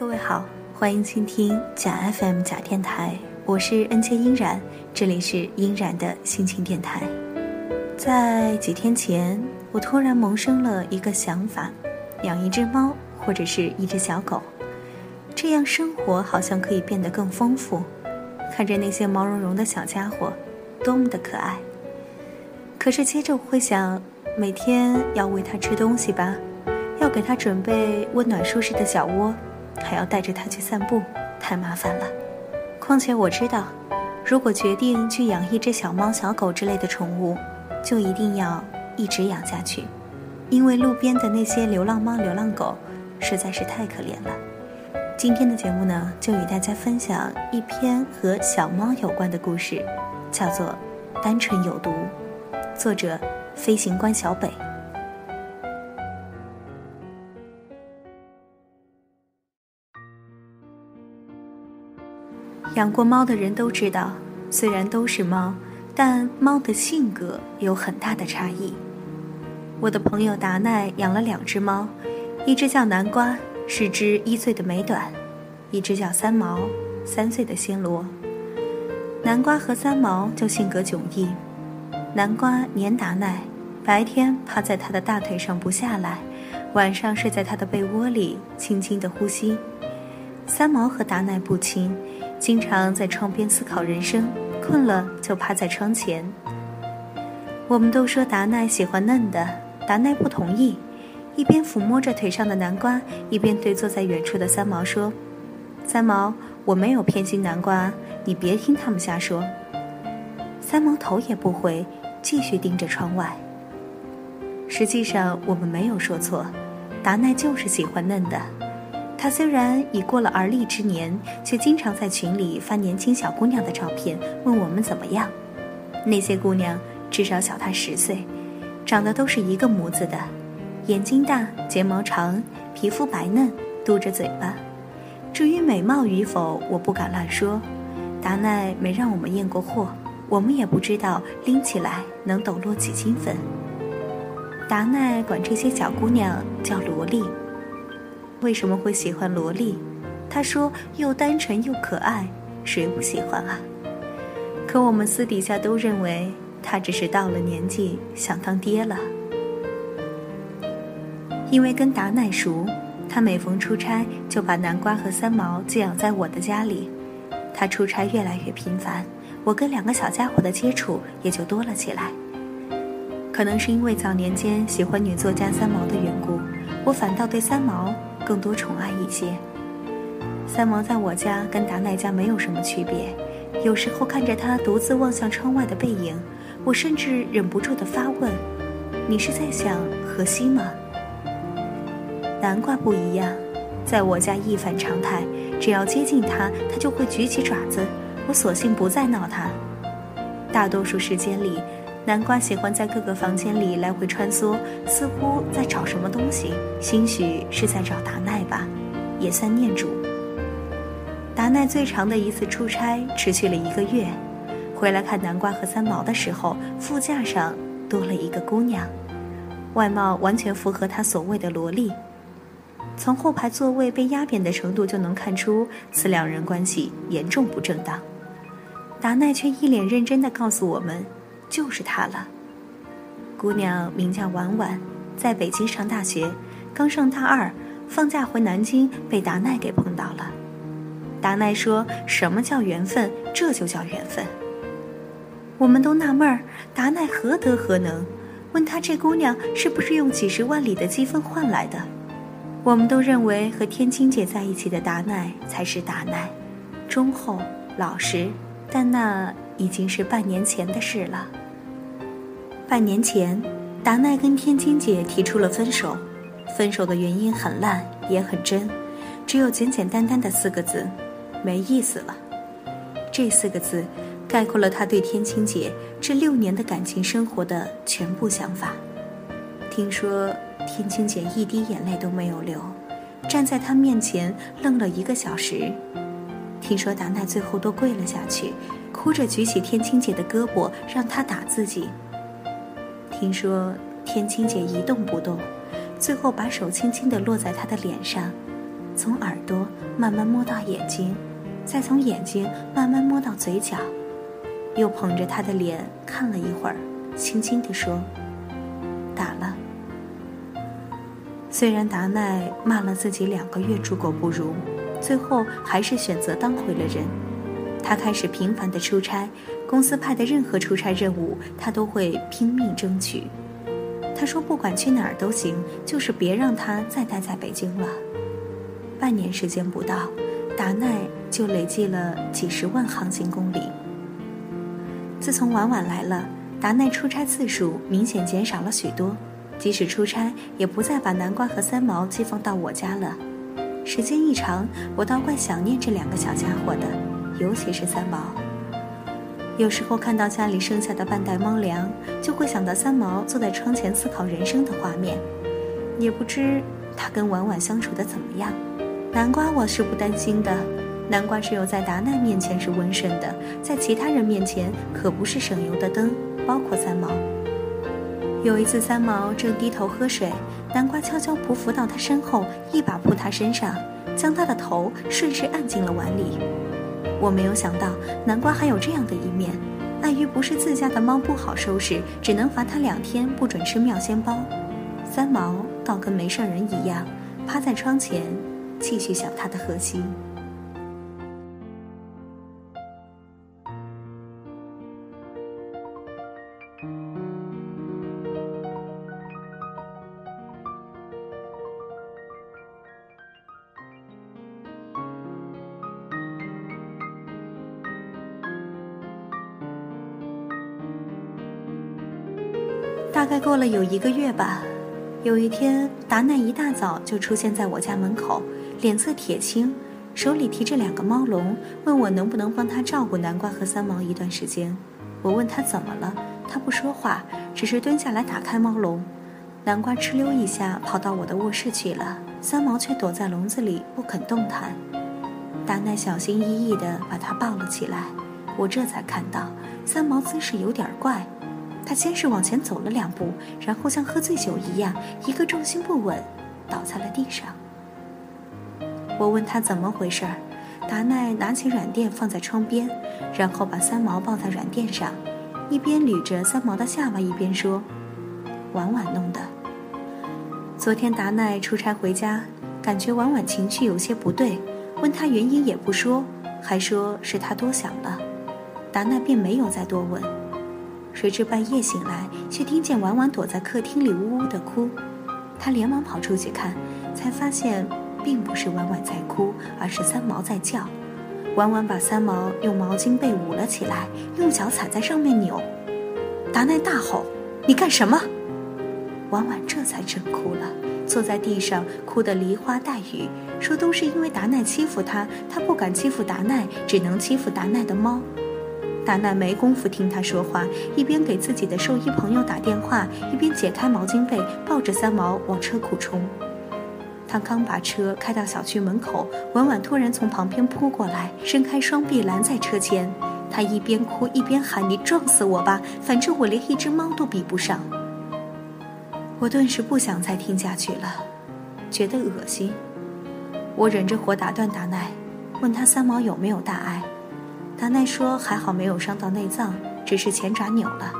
各位好，欢迎倾听假 FM 假电台，我是恩切音然，这里是音然的心情电台。在几天前，我突然萌生了一个想法：养一只猫或者是一只小狗，这样生活好像可以变得更丰富。看着那些毛茸茸的小家伙，多么的可爱！可是接着我会想，每天要喂它吃东西吧，要给它准备温暖舒适的小窝。还要带着它去散步，太麻烦了。况且我知道，如果决定去养一只小猫、小狗之类的宠物，就一定要一直养下去，因为路边的那些流浪猫、流浪狗实在是太可怜了。今天的节目呢，就与大家分享一篇和小猫有关的故事，叫做《单纯有毒》，作者飞行官小北。养过猫的人都知道，虽然都是猫，但猫的性格有很大的差异。我的朋友达奈养了两只猫，一只叫南瓜，是只一岁的美短；一只叫三毛，三岁的暹罗。南瓜和三毛就性格迥异，南瓜黏达奈，白天趴在他的大腿上不下来，晚上睡在他的被窝里，轻轻的呼吸。三毛和达奈不亲。经常在窗边思考人生，困了就趴在窗前。我们都说达奈喜欢嫩的，达奈不同意，一边抚摸着腿上的南瓜，一边对坐在远处的三毛说：“三毛，我没有偏心南瓜，你别听他们瞎说。”三毛头也不回，继续盯着窗外。实际上我们没有说错，达奈就是喜欢嫩的。他虽然已过了而立之年，却经常在群里发年轻小姑娘的照片，问我们怎么样。那些姑娘至少小他十岁，长得都是一个模子的，眼睛大，睫毛长，皮肤白嫩，嘟着嘴巴。至于美貌与否，我不敢乱说。达奈没让我们验过货，我们也不知道拎起来能抖落几斤粉。达奈管这些小姑娘叫萝莉。为什么会喜欢萝莉？他说又单纯又可爱，谁不喜欢啊？可我们私底下都认为他只是到了年纪想当爹了。因为跟达奈熟，他每逢出差就把南瓜和三毛寄养在我的家里。他出差越来越频繁，我跟两个小家伙的接触也就多了起来。可能是因为早年间喜欢女作家三毛的缘故，我反倒对三毛。更多宠爱一些。三毛在我家跟达奈家没有什么区别，有时候看着他独自望向窗外的背影，我甚至忍不住的发问：“你是在想荷西吗？”南瓜不一样，在我家一反常态，只要接近他，他就会举起爪子。我索性不再闹他。大多数时间里。南瓜喜欢在各个房间里来回穿梭，似乎在找什么东西，兴许是在找达奈吧，也算念主。达奈最长的一次出差持续了一个月，回来看南瓜和三毛的时候，副驾上多了一个姑娘，外貌完全符合他所谓的萝莉。从后排座位被压扁的程度就能看出，此两人关系严重不正当。达奈却一脸认真地告诉我们。就是她了。姑娘名叫婉婉，在北京上大学，刚上大二，放假回南京，被达奈给碰到了。达奈说什么叫缘分？这就叫缘分。我们都纳闷儿，达奈何德何能？问他这姑娘是不是用几十万里的积分换来的？我们都认为和天青姐在一起的达奈才是达奈，忠厚老实，但那已经是半年前的事了。半年前，达奈跟天津姐提出了分手，分手的原因很烂也很真，只有简简单单的四个字：没意思了。这四个字，概括了他对天青姐这六年的感情生活的全部想法。听说天青姐一滴眼泪都没有流，站在他面前愣了一个小时。听说达奈最后都跪了下去，哭着举起天青姐的胳膊，让她打自己。听说天青姐一动不动，最后把手轻轻地落在他的脸上，从耳朵慢慢摸到眼睛，再从眼睛慢慢摸到嘴角，又捧着他的脸看了一会儿，轻轻地说：“打了。”虽然达奈骂了自己两个月猪狗不如，最后还是选择当回了人。他开始频繁的出差，公司派的任何出差任务，他都会拼命争取。他说不管去哪儿都行，就是别让他再待在北京了。半年时间不到，达奈就累计了几十万航行公里。自从婉婉来了，达奈出差次数明显减少了许多。即使出差，也不再把南瓜和三毛寄放到我家了。时间一长，我倒怪想念这两个小家伙的，尤其是三毛。有时候看到家里剩下的半袋猫粮，就会想到三毛坐在窗前思考人生的画面。也不知他跟婉婉相处的怎么样。南瓜我是不担心的，南瓜只有在达奈面前是温顺的，在其他人面前可不是省油的灯，包括三毛。有一次，三毛正低头喝水，南瓜悄悄匍匐到他身后，一把扑他身上，将他的头顺势按进了碗里。我没有想到南瓜还有这样的一面，碍于不是自家的猫不好收拾，只能罚他两天不准吃妙鲜包。三毛倒跟没事人一样，趴在窗前，继续想他的荷西。过了有一个月吧，有一天，达奈一大早就出现在我家门口，脸色铁青，手里提着两个猫笼，问我能不能帮他照顾南瓜和三毛一段时间。我问他怎么了，他不说话，只是蹲下来打开猫笼。南瓜哧溜一下跑到我的卧室去了，三毛却躲在笼子里不肯动弹。达奈小心翼翼地把它抱了起来，我这才看到三毛姿势有点怪。他先是往前走了两步，然后像喝醉酒一样，一个重心不稳，倒在了地上。我问他怎么回事儿，达奈拿起软垫放在窗边，然后把三毛抱在软垫上，一边捋着三毛的下巴，一边说：“婉婉弄的。昨天达奈出差回家，感觉婉婉情绪有些不对，问他原因也不说，还说是他多想了。达奈便没有再多问。”谁知半夜醒来，却听见婉婉躲在客厅里呜呜的哭。他连忙跑出去看，才发现并不是婉婉在哭，而是三毛在叫。婉婉把三毛用毛巾被捂了起来，用脚踩在上面扭。达奈大吼：“你干什么？”婉婉这才真哭了，坐在地上哭得梨花带雨，说都是因为达奈欺负她，她不敢欺负达奈，只能欺负达奈的猫。达奈没工夫听他说话，一边给自己的兽医朋友打电话，一边解开毛巾被，抱着三毛往车库冲。他刚把车开到小区门口，婉婉突然从旁边扑过来，伸开双臂拦在车前。他一边哭一边喊：“你撞死我吧，反正我连一只猫都比不上。”我顿时不想再听下去了，觉得恶心。我忍着火打断达奈，问他三毛有没有大碍。达奈说：“还好没有伤到内脏，只是前爪扭了。”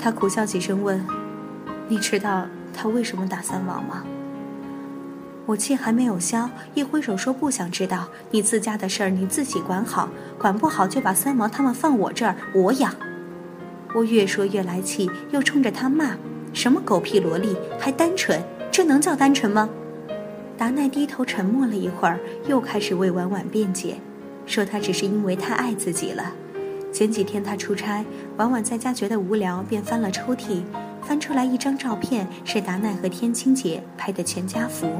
他苦笑几声问：“你知道他为什么打三毛吗？”我气还没有消，一挥手说：“不想知道，你自家的事儿你自己管好，管不好就把三毛他们放我这儿，我养。”我越说越来气，又冲着他骂：“什么狗屁萝莉，还单纯？这能叫单纯吗？”达奈低头沉默了一会儿，又开始为婉婉辩解。说他只是因为太爱自己了。前几天他出差，婉婉在家觉得无聊，便翻了抽屉，翻出来一张照片，是达奈和天青姐拍的全家福。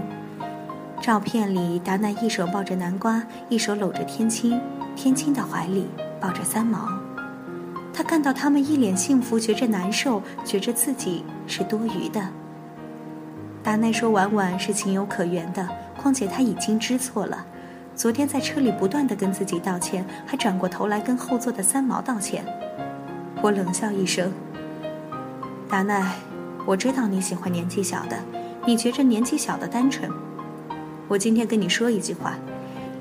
照片里，达奈一手抱着南瓜，一手搂着天青，天青的怀里抱着三毛。他看到他们一脸幸福，觉着难受，觉着自己是多余的。达奈说：“婉婉是情有可原的，况且他已经知错了。”昨天在车里不断的跟自己道歉，还转过头来跟后座的三毛道歉。我冷笑一声：“达奈，我知道你喜欢年纪小的，你觉着年纪小的单纯。我今天跟你说一句话：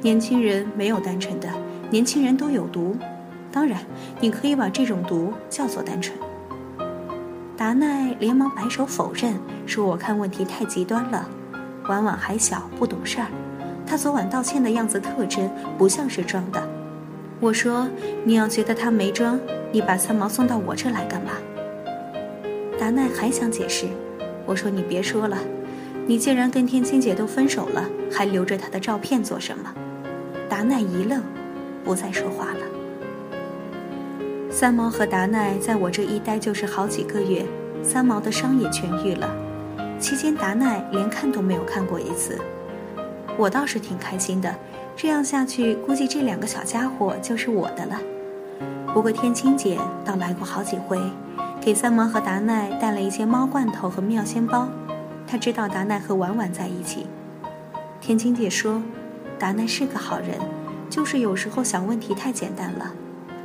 年轻人没有单纯的，年轻人都有毒。当然，你可以把这种毒叫做单纯。达奈连忙摆手否认，说我看问题太极端了。婉婉还小，不懂事儿。他昨晚道歉的样子特真，不像是装的。我说：“你要觉得他没装，你把三毛送到我这来干嘛？”达奈还想解释，我说：“你别说了，你既然跟天青姐都分手了，还留着她的照片做什么？”达奈一愣，不再说话了。三毛和达奈在我这一待就是好几个月，三毛的伤也痊愈了，期间达奈连看都没有看过一次。我倒是挺开心的，这样下去估计这两个小家伙就是我的了。不过天青姐倒来过好几回。给三毛和达奈带了一些猫罐头和妙仙包，她知道达奈和婉婉在一起。天青姐说，达奈是个好人，就是有时候想问题太简单了。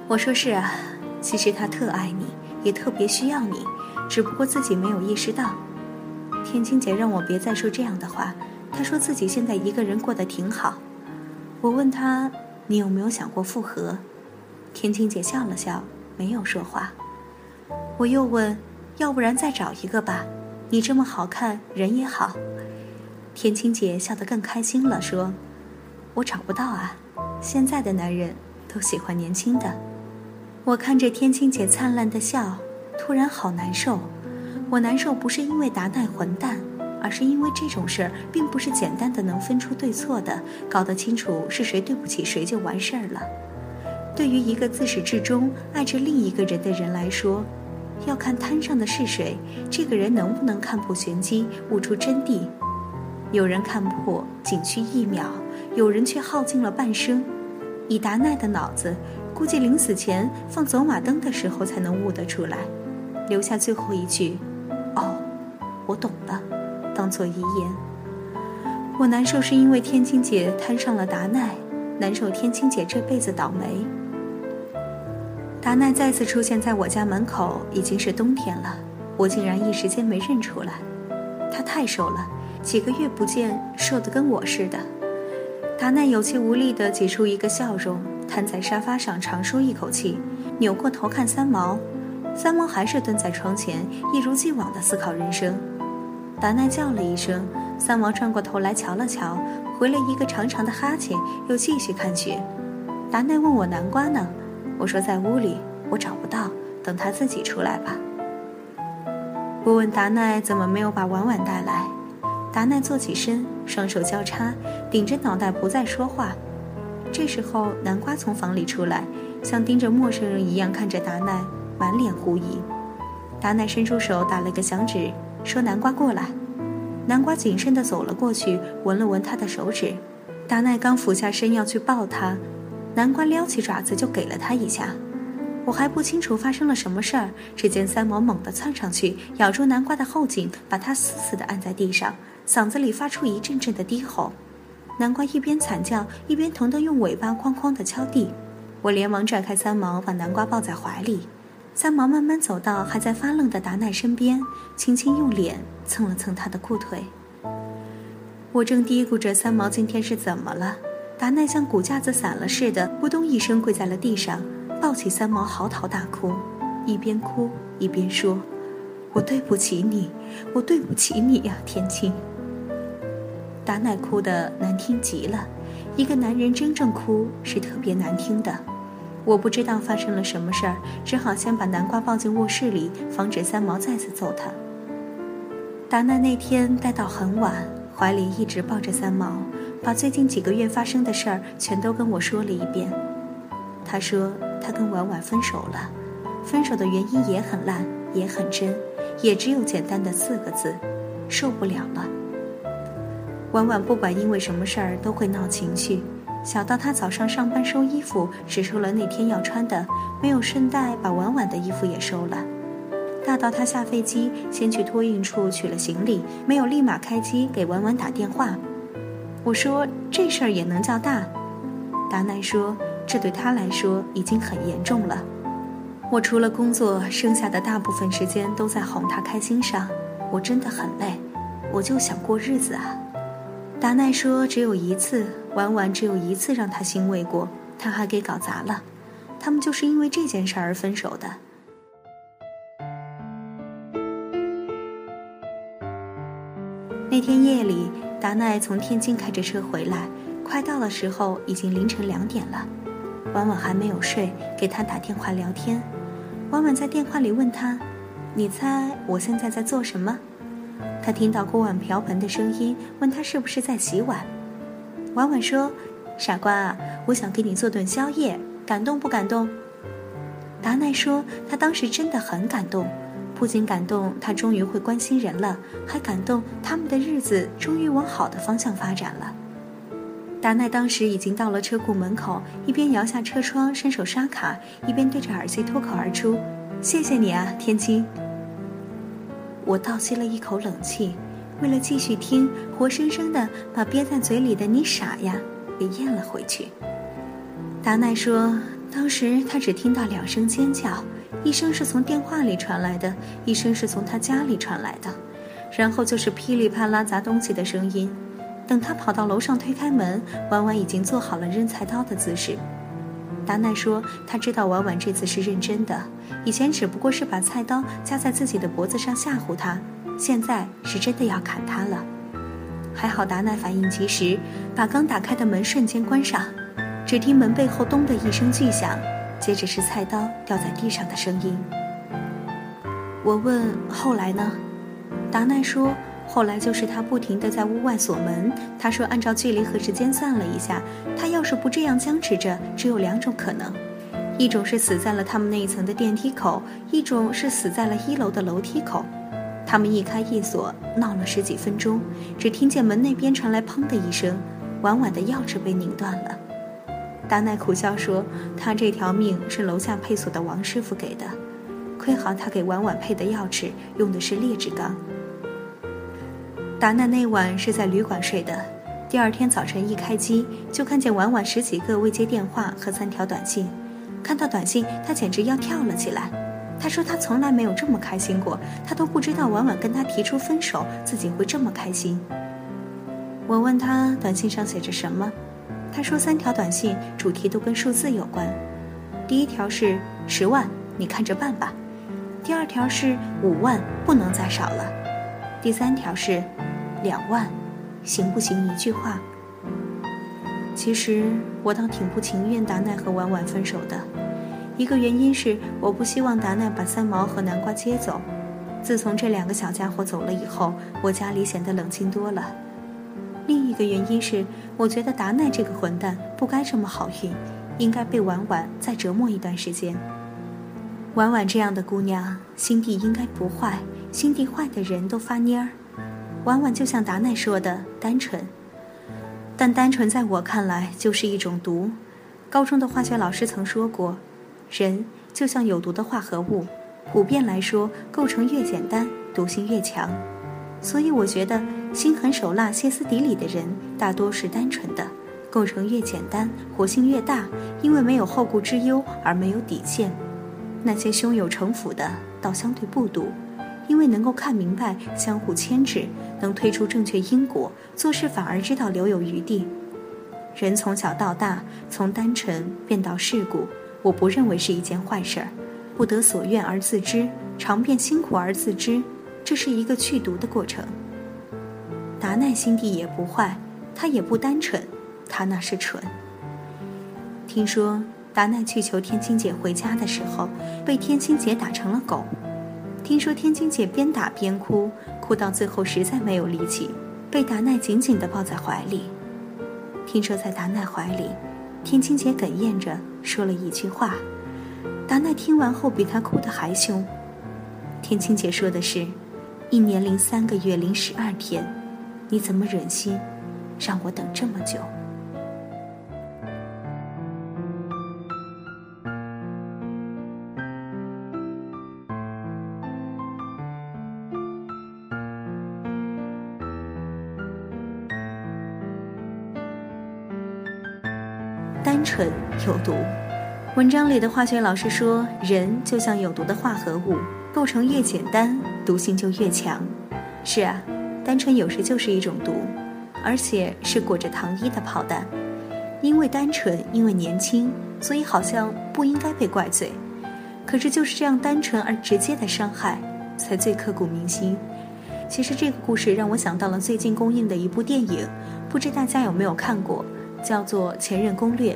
我说是啊，其实他特爱你，也特别需要你，只不过自己没有意识到。天青姐让我别再说这样的话，她说自己现在一个人过得挺好。我问她，你有没有想过复合？天青姐笑了笑，没有说话。我又问：“要不然再找一个吧？你这么好看，人也好。”天青姐笑得更开心了，说：“我找不到啊，现在的男人都喜欢年轻的。”我看着天青姐灿烂的笑，突然好难受。我难受不是因为达奈混蛋，而是因为这种事儿并不是简单的能分出对错的，搞得清楚是谁对不起谁就完事儿了。对于一个自始至终爱着另一个人的人来说，要看摊上的是谁，这个人能不能看破玄机，悟出真谛。有人看破仅需一秒，有人却耗尽了半生。以达奈的脑子，估计临死前放走马灯的时候才能悟得出来，留下最后一句：“哦，我懂了”，当做遗言。我难受是因为天青姐摊上了达奈，难受天青姐这辈子倒霉。达奈再次出现在我家门口，已经是冬天了。我竟然一时间没认出来，他太瘦了，几个月不见，瘦得跟我似的。达奈有气无力地挤出一个笑容，瘫在沙发上长舒一口气，扭过头看三毛。三毛还是蹲在窗前，一如既往地思考人生。达奈叫了一声，三毛转过头来瞧了瞧，回了一个长长的哈欠，又继续看雪。达奈问我南瓜呢？我说在屋里，我找不到，等他自己出来吧。我问达奈怎么没有把婉婉带来，达奈坐起身，双手交叉，顶着脑袋不再说话。这时候南瓜从房里出来，像盯着陌生人一样看着达奈，满脸狐疑。达奈伸出手打了个响指，说：“南瓜过来。”南瓜谨慎地走了过去，闻了闻他的手指。达奈刚俯下身要去抱他。南瓜撩起爪子就给了他一下，我还不清楚发生了什么事儿，只见三毛猛地窜上去，咬住南瓜的后颈，把他死死地按在地上，嗓子里发出一阵阵的低吼。南瓜一边惨叫，一边疼得用尾巴哐哐地敲地。我连忙拽开三毛，把南瓜抱在怀里。三毛慢慢走到还在发愣的达奈身边，轻轻用脸蹭了蹭他的裤腿。我正嘀咕着三毛今天是怎么了。达奈像骨架子散了似的，扑通一声跪在了地上，抱起三毛嚎啕大哭，一边哭一边说：“我对不起你，我对不起你呀，天青。”达奈哭得难听极了，一个男人真正哭是特别难听的。我不知道发生了什么事儿，只好先把南瓜抱进卧室里，防止三毛再次揍他。达奈那天待到很晚，怀里一直抱着三毛。把最近几个月发生的事儿全都跟我说了一遍。他说他跟婉婉分手了，分手的原因也很烂，也很真，也只有简单的四个字：受不了了。婉婉不管因为什么事儿都会闹情绪，小到他早上上班收衣服只收了那天要穿的，没有顺带把婉婉的衣服也收了；大到他下飞机先去托运处取了行李，没有立马开机给婉婉打电话。我说这事儿也能叫大？达奈说这对他来说已经很严重了。我除了工作，剩下的大部分时间都在哄他开心上。我真的很累，我就想过日子啊。达奈说只有一次，婉婉只有一次让他欣慰过，他还给搞砸了。他们就是因为这件事而分手的。那天夜里，达奈从天津开着车回来，快到的时候已经凌晨两点了。婉婉还没有睡，给他打电话聊天。婉婉在电话里问他：“你猜我现在在做什么？”他听到锅碗瓢盆的声音，问他是不是在洗碗。婉婉说：“傻瓜啊，我想给你做顿宵夜，感动不感动？”达奈说：“他当时真的很感动，不仅感动他终于会关心人了，还感动他们的日子终于往好的方向发展了。”达奈当时已经到了车库门口，一边摇下车窗伸手刷卡，一边对着耳机脱口而出：“谢谢你啊，天青。”我倒吸了一口冷气，为了继续听，活生生的把憋在嘴里的“你傻呀”给咽了回去。达奈说，当时他只听到两声尖叫，一声是从电话里传来的，一声是从他家里传来的，然后就是噼里啪啦砸东西的声音。等他跑到楼上推开门，婉婉已经做好了扔菜刀的姿势。达奈说：“他知道婉婉这次是认真的，以前只不过是把菜刀夹在自己的脖子上吓唬他，现在是真的要砍他了。”还好达奈反应及时，把刚打开的门瞬间关上。只听门背后“咚”的一声巨响，接着是菜刀掉在地上的声音。我问：“后来呢？”达奈说。后来就是他不停地在屋外锁门。他说，按照距离和时间算了一下，他要是不这样僵持着，只有两种可能：一种是死在了他们那一层的电梯口，一种是死在了一楼的楼梯口。他们一开一锁，闹了十几分钟，只听见门那边传来“砰”的一声，婉婉的钥匙被拧断了。达奈苦笑说：“他这条命是楼下配锁的王师傅给的，亏好他给婉婉配的钥匙用的是劣质钢。”达奈那晚是在旅馆睡的，第二天早晨一开机就看见婉婉十几个未接电话和三条短信，看到短信他简直要跳了起来。他说他从来没有这么开心过，他都不知道婉婉跟他提出分手自己会这么开心。我问他短信上写着什么，他说三条短信主题都跟数字有关，第一条是十万，你看着办吧；第二条是五万，不能再少了；第三条是。两万，行不行？一句话。其实我倒挺不情愿达奈和婉婉分手的，一个原因是我不希望达奈把三毛和南瓜接走。自从这两个小家伙走了以后，我家里显得冷清多了。另一个原因是，我觉得达奈这个混蛋不该这么好运，应该被婉婉再折磨一段时间。婉婉这样的姑娘，心地应该不坏，心地坏的人都发蔫儿。婉婉就像达奈说的单纯，但单纯在我看来就是一种毒。高中的化学老师曾说过，人就像有毒的化合物，普遍来说构成越简单，毒性越强。所以我觉得心狠手辣、歇斯底里的人大多是单纯的，构成越简单，活性越大，因为没有后顾之忧而没有底线。那些胸有城府的，倒相对不毒。因为能够看明白，相互牵制，能推出正确因果，做事反而知道留有余地。人从小到大，从单纯变到世故，我不认为是一件坏事儿。不得所愿而自知，尝遍辛苦而自知，这是一个去毒的过程。达奈心地也不坏，他也不单纯，他那是蠢。听说达奈去求天青姐回家的时候，被天青姐打成了狗。听说天青姐边打边哭，哭到最后实在没有力气，被达奈紧紧地抱在怀里。听说在达奈怀里，天青姐哽咽着说了一句话，达奈听完后比他哭得还凶。天青姐说的是：“一年零三个月零十二天，你怎么忍心让我等这么久？”单纯有毒。文章里的化学老师说，人就像有毒的化合物，构成越简单，毒性就越强。是啊，单纯有时就是一种毒。而且是裹着糖衣的炮弹。因为单纯，因为年轻，所以好像不应该被怪罪。可是就是这样单纯而直接的伤害，才最刻骨铭心。其实这个故事让我想到了最近公映的一部电影，不知大家有没有看过，叫做《前任攻略》。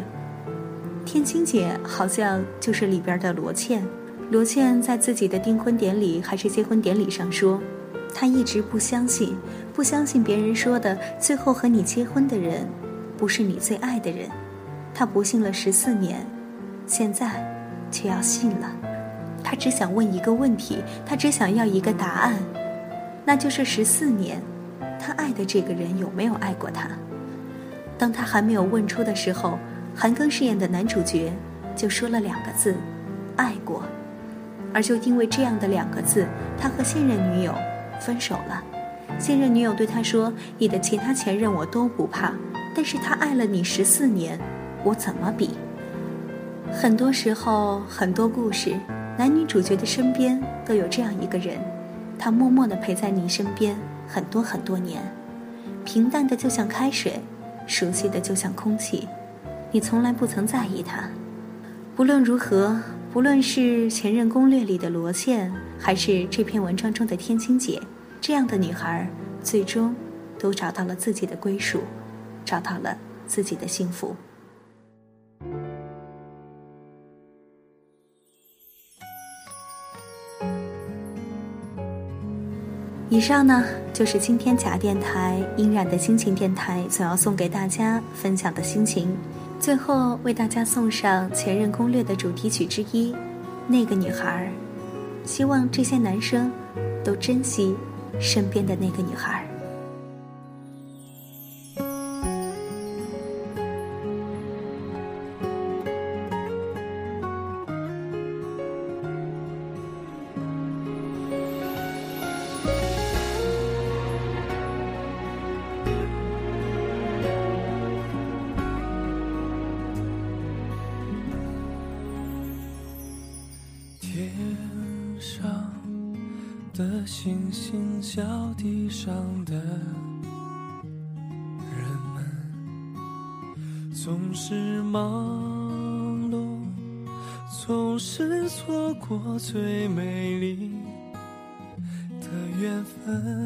天青姐好像就是里边的罗茜。罗茜在自己的订婚典礼还是结婚典礼上说，她一直不相信，不相信别人说的最后和你结婚的人。不是你最爱的人，他不信了十四年，现在却要信了。他只想问一个问题，他只想要一个答案，那就是十四年，他爱的这个人有没有爱过他？当他还没有问出的时候，韩庚饰演的男主角就说了两个字：爱过。而就因为这样的两个字，他和现任女友分手了。现任女友对他说：“你的其他前任我都不怕。”但是他爱了你十四年，我怎么比？很多时候，很多故事，男女主角的身边都有这样一个人，他默默地陪在你身边很多很多年，平淡的就像开水，熟悉的就像空气，你从来不曾在意他。不论如何，不论是《前任攻略》里的罗茜，还是这篇文章中的天青姐，这样的女孩，最终都找到了自己的归属。找到了自己的幸福。以上呢，就是今天假电台音染的心情电台所要送给大家分享的心情。最后为大家送上《前任攻略》的主题曲之一，《那个女孩》。希望这些男生都珍惜身边的那个女孩。星星脚地上的人们，总是忙碌，总是错过最美丽的缘分。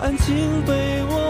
安静被我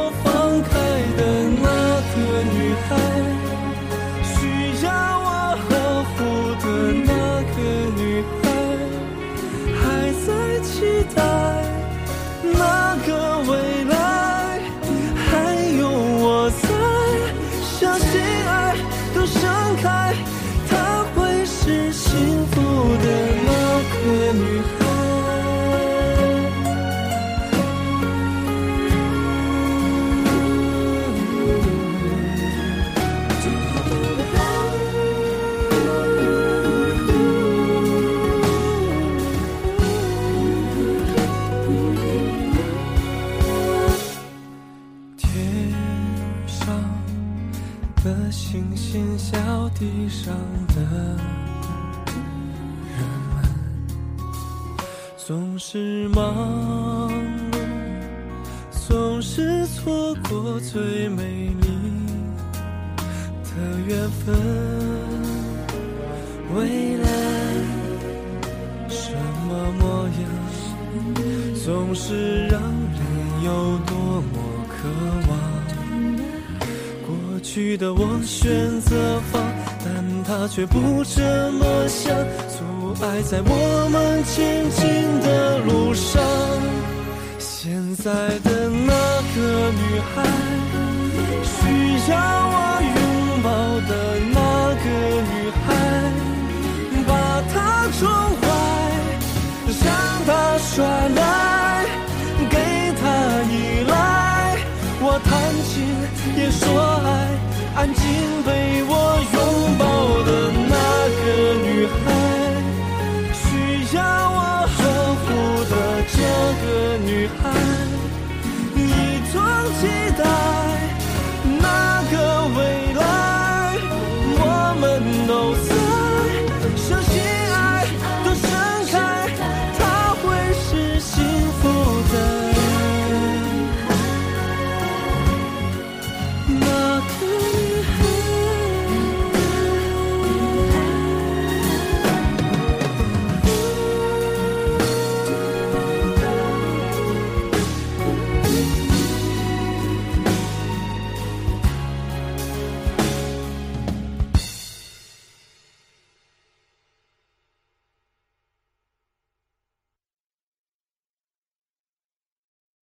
未来什么模样，总是让人有多么渴望。过去的我选择放。但他却不这么想，阻碍在我们前进的路上。现在的那个女孩，需要我拥抱的那个女孩。宠坏让他耍赖给他依赖我谈情也说爱安静被我拥抱的那个女孩需要我呵护的这个女孩。